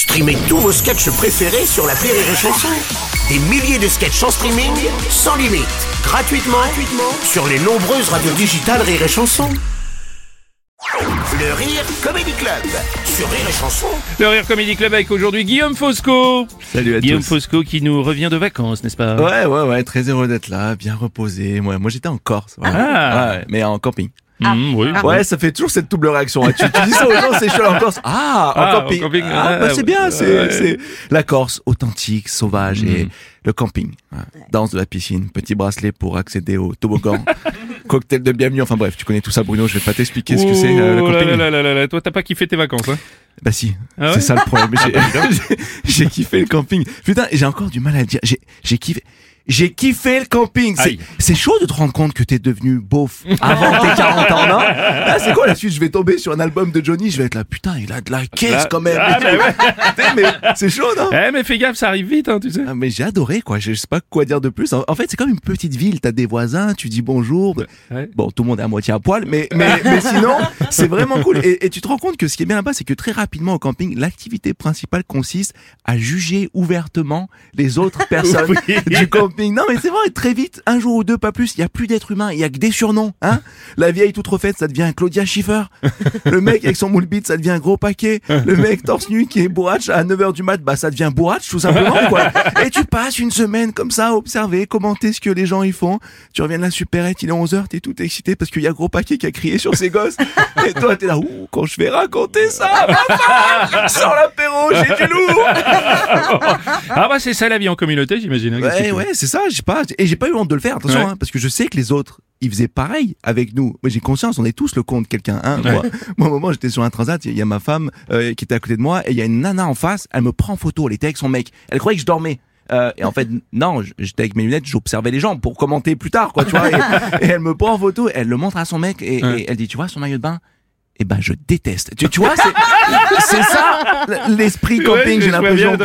Streamez tous vos sketchs préférés sur la Rire et Chanson. Des milliers de sketchs en streaming, sans limite, gratuitement, gratuitement sur les nombreuses radios digitales Rire et Chanson. Le Rire Comedy Club sur Rire et Chanson. Le Rire Comedy Club avec aujourd'hui Guillaume Fosco. Salut à Guillaume tous. Fosco qui nous revient de vacances, n'est-ce pas? Ouais, ouais, ouais, très heureux d'être là, bien reposé. Moi, moi j'étais en Corse. Ah. Ouais, mais en camping. Mmh, oui. Ouais, ça fait toujours cette double réaction. hein. Tu, tu dis ça aux gens, c'est chaud en Corse. Ah, en Ah, en camping. camping. Ah, Ah, bah, c'est bien, c'est, Ouais. c'est la Corse authentique, sauvage et Mm. le camping. Ouais. Danse de la piscine, petit bracelet pour accéder au toboggan, cocktail de bienvenue. Enfin bref, tu connais tout ça, Bruno. Je vais pas t'expliquer ce que c'est euh, le Oh là camping. là là là là, Toi, t'as pas kiffé tes vacances, hein? Bah si, Ah ouais? c'est ça le problème. J'ai- kiffé le camping. Putain, j'ai encore du mal à le dire. J'ai kiffé. J'ai kiffé le camping. C'est- chaud de te rendre compte que t'es devenu beauf avant tes 40 ans, non Là, c'est quoi la suite? Je vais tomber sur un album de Johnny, je vais être là, putain, il a de la caisse quand même. Ah, mais c'est chaud, non? Eh, mais fais gaffe, ça arrive vite, hein, tu sais. Ah, mais j'ai adoré quoi, je sais pas quoi dire de plus. En, en fait, c'est comme une petite ville, t'as des voisins, tu dis bonjour. Ouais. Bon, tout le monde est à moitié à poil, mais, mais, mais sinon, c'est vraiment cool. Et, et tu te rends compte que ce qui est bien là-bas, c'est que très rapidement au camping, l'activité principale consiste à juger ouvertement les autres personnes Oui. du camping. Non, mais c'est vrai, très vite, un jour ou deux, pas plus, il y a plus d'êtres humains, il y a que des surnoms, hein. La vieille toute refaite, ça devient Claudia Schiffer. Le mec avec son moule bite, ça devient un gros paquet. Le mec torse nu qui est bourrach à 9h du mat, bah ça devient bourrach tout simplement quoi. Et tu passes une semaine comme ça à observer, commenter ce que les gens y font. Tu reviens de la supérette, il est 11h, t'es tout excité parce qu'il y a gros paquet qui a crié sur ses gosses. Et toi t'es là, ouh, quand je vais raconter ça, femme, sans l'apéro, j'ai du lourd. Ah bah c'est ça la vie en communauté, j'imagine. hein, Ouais, ouais, c'est ça, j'ai pas, et j'ai pas eu honte de le faire, attention, Ouais. hein, parce que je sais que les autres, ils faisaient pareil avec nous. Moi, j'ai conscience, on est tous le compte de quelqu'un, hein. Ouais. Moi, moi, au moment, j'étais sur un transat, il y a ma femme, euh, qui était à côté de moi, et il y a une nana en face, elle me prend en photo, elle était avec son mec. Elle croyait que je dormais. Euh, et en fait, non, j'étais avec mes lunettes, j'observais les gens pour commenter plus tard, quoi, tu vois. Et, et elle me prend en photo, elle le montre à son mec, et, Ouais. et elle dit, tu vois, son maillot de bain? Eh ben, je déteste. Tu, tu vois, c'est, c'est ça, l'esprit camping, je j'ai l'impression.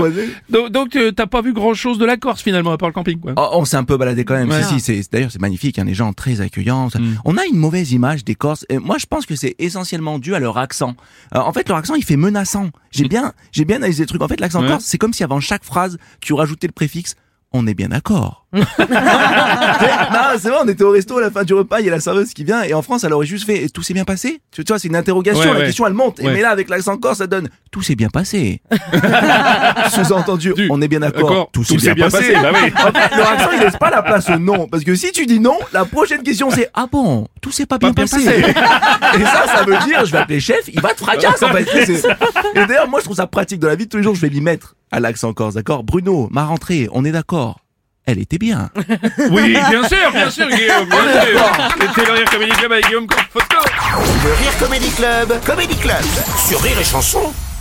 Donc, donc euh, t'as pas vu grand chose de la Corse finalement, à part le camping, quoi. Oh, on s'est un peu baladé quand même. Ouais. Si, si, c'est, d'ailleurs, c'est magnifique, hein, les gens très accueillants. Ça- Mm. On a une mauvaise image des Corses. Et moi, je pense que c'est essentiellement dû à leur accent. Euh, en fait, leur accent, il fait menaçant. J'ai bien, j'ai bien analysé le truc. En fait, l'accent Ouais. corse, c'est comme si avant chaque phrase, tu rajoutais le préfixe on est bien d'accord. non, c'est vrai, on était au resto à la fin du repas, il y a la serveuse qui vient, et en France, elle aurait juste fait, et tout s'est bien passé? Tu vois, c'est une interrogation, Ouais, la ouais. question, elle monte. Et Ouais. mais là, avec l'accent corse, ça donne, tout s'est bien passé. Sous-entendu, Du- on est bien d'accord. Tout s'est bien, passé. bah oui. En fait, leur accent, il laisse pas la place au non. Parce que si tu dis non, la prochaine question c'est Ah bon, tout s'est pas bien bien passé. Et ça, ça veut dire, je vais appeler chef, il va te fracasser en fait. C'est- Et d'ailleurs, moi, je trouve ça pratique dans la vie de tous les jours, je vais l'y mettre à l'accent corse, d'accord? Bruno, ma rentrée, on est d'accord. Elle était bien. Oui, bien sûr, bien sûr, Guillaume, bien sûr. C'était le Rire Comedy Club avec Guillaume Fosco. Le Rire Comedy Club, Comedy Club sur Rire et Chanson. Rire et chanson.